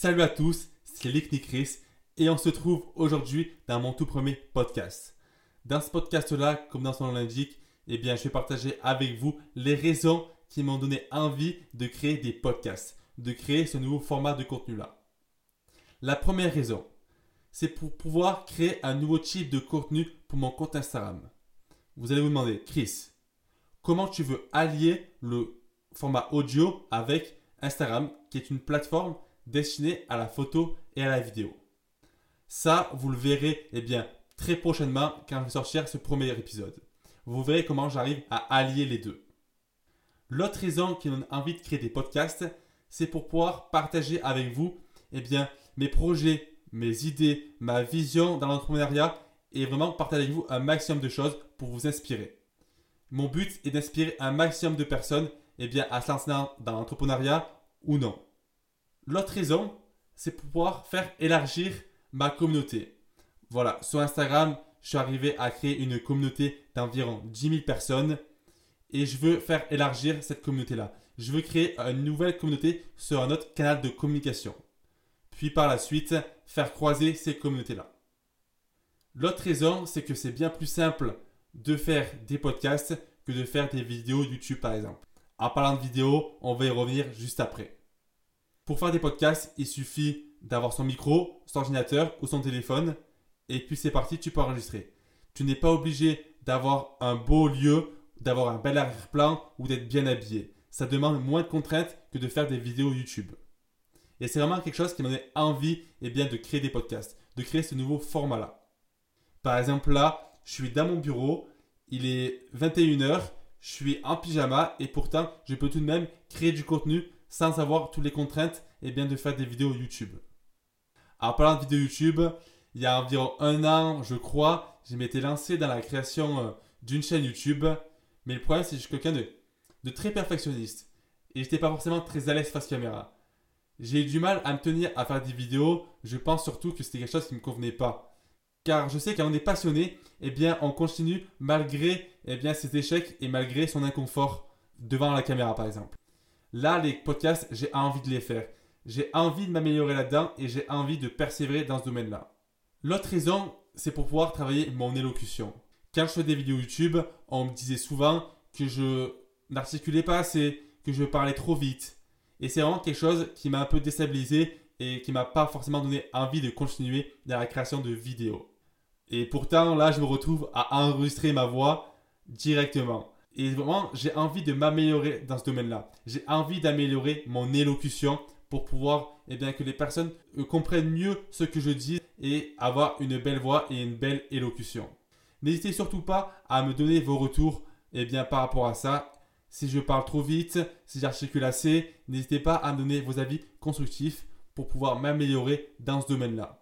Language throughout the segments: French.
Salut à tous, c'est Lick Chris et on se trouve aujourd'hui dans mon tout premier podcast. Dans ce podcast-là, comme dans son nom l'indique, eh bien, je vais partager avec vous les raisons qui m'ont donné envie de créer des podcasts, de créer ce nouveau format de contenu-là. La première raison, c'est pour pouvoir créer un nouveau type de contenu pour mon compte Instagram. Vous allez vous demander, Chris, comment tu veux allier le format audio avec Instagram, qui est une plateforme destiné à la photo et à la vidéo. Ça, vous le verrez eh bien, très prochainement quand je vais ce premier épisode. Vous verrez comment j'arrive à allier les deux. L'autre raison qui me donne envie de créer des podcasts, c'est pour pouvoir partager avec vous eh bien, mes projets, mes idées, ma vision dans l'entrepreneuriat et vraiment partager avec vous un maximum de choses pour vous inspirer. Mon but est d'inspirer un maximum de personnes eh bien, à se lancer dans l'entrepreneuriat ou non. L'autre raison, c'est pour pouvoir faire élargir ma communauté. Voilà, sur Instagram, je suis arrivé à créer une communauté d'environ 10 000 personnes et je veux faire élargir cette communauté-là. Je veux créer une nouvelle communauté sur un autre canal de communication. Puis par la suite, faire croiser ces communautés-là. L'autre raison, c'est que c'est bien plus simple de faire des podcasts que de faire des vidéos YouTube par exemple. En parlant de vidéos, on va y revenir juste après. Pour faire des podcasts, il suffit d'avoir son micro, son ordinateur ou son téléphone. Et puis c'est parti, tu peux enregistrer. Tu n'es pas obligé d'avoir un beau lieu, d'avoir un bel arrière-plan ou d'être bien habillé. Ça demande moins de contraintes que de faire des vidéos YouTube. Et c'est vraiment quelque chose qui m'a donné envie eh bien, de créer des podcasts, de créer ce nouveau format-là. Par exemple, là, je suis dans mon bureau, il est 21h, je suis en pyjama et pourtant, je peux tout de même créer du contenu sans avoir toutes les contraintes et bien de faire des vidéos YouTube. En parlant de vidéos YouTube, il y a environ un an, je crois, je m'étais lancé dans la création euh, d'une chaîne YouTube. Mais le problème, c'est que je suis quelqu'un de, très perfectionniste. Et je n'étais pas forcément très à l'aise face caméra. J'ai eu du mal à me tenir à faire des vidéos. Je pense surtout que c'était quelque chose qui ne me convenait pas. Car je sais qu'on est passionné, eh bien, on continue malgré eh bien, ses échecs et malgré son inconfort devant la caméra, par exemple. Là, les podcasts, j'ai envie de les faire. J'ai envie de m'améliorer là-dedans et j'ai envie de persévérer dans ce domaine-là. L'autre raison, c'est pour pouvoir travailler mon élocution. Quand je fais des vidéos YouTube, on me disait souvent que je n'articulais pas assez, que je parlais trop vite. Et c'est vraiment quelque chose qui m'a un peu déstabilisé et qui m'a pas forcément donné envie de continuer dans la création de vidéos. Et pourtant, là, je me retrouve à enregistrer ma voix directement. Et vraiment, j'ai envie de m'améliorer dans ce domaine-là. J'ai envie d'améliorer mon élocution pour pouvoir eh bien, que les personnes euh, comprennent mieux ce que je dis et avoir une belle voix et une belle élocution. N'hésitez surtout pas à me donner vos retours eh bien, par rapport à ça. Si je parle trop vite, si j'articule assez, n'hésitez pas à me donner vos avis constructifs pour pouvoir m'améliorer dans ce domaine-là.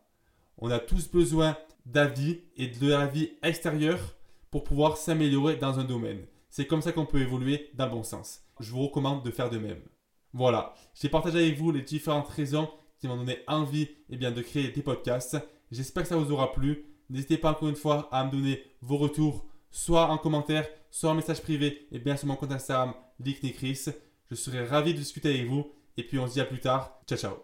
On a tous besoin d'avis et de l'avis extérieur pour pouvoir s'améliorer dans un domaine. C'est comme ça qu'on peut évoluer d'un bon sens. Je vous recommande de faire de même. Voilà, j'ai partagé avec vous les différentes raisons qui m'ont donné envie eh bien, de créer des podcasts. J'espère que ça vous aura plu. N'hésitez pas encore une fois à me donner vos retours, soit en commentaire, soit en message privé, et eh bien sur mon compte Instagram, Chris. Je serai ravi de discuter avec vous. Et puis on se dit à plus tard. Ciao ciao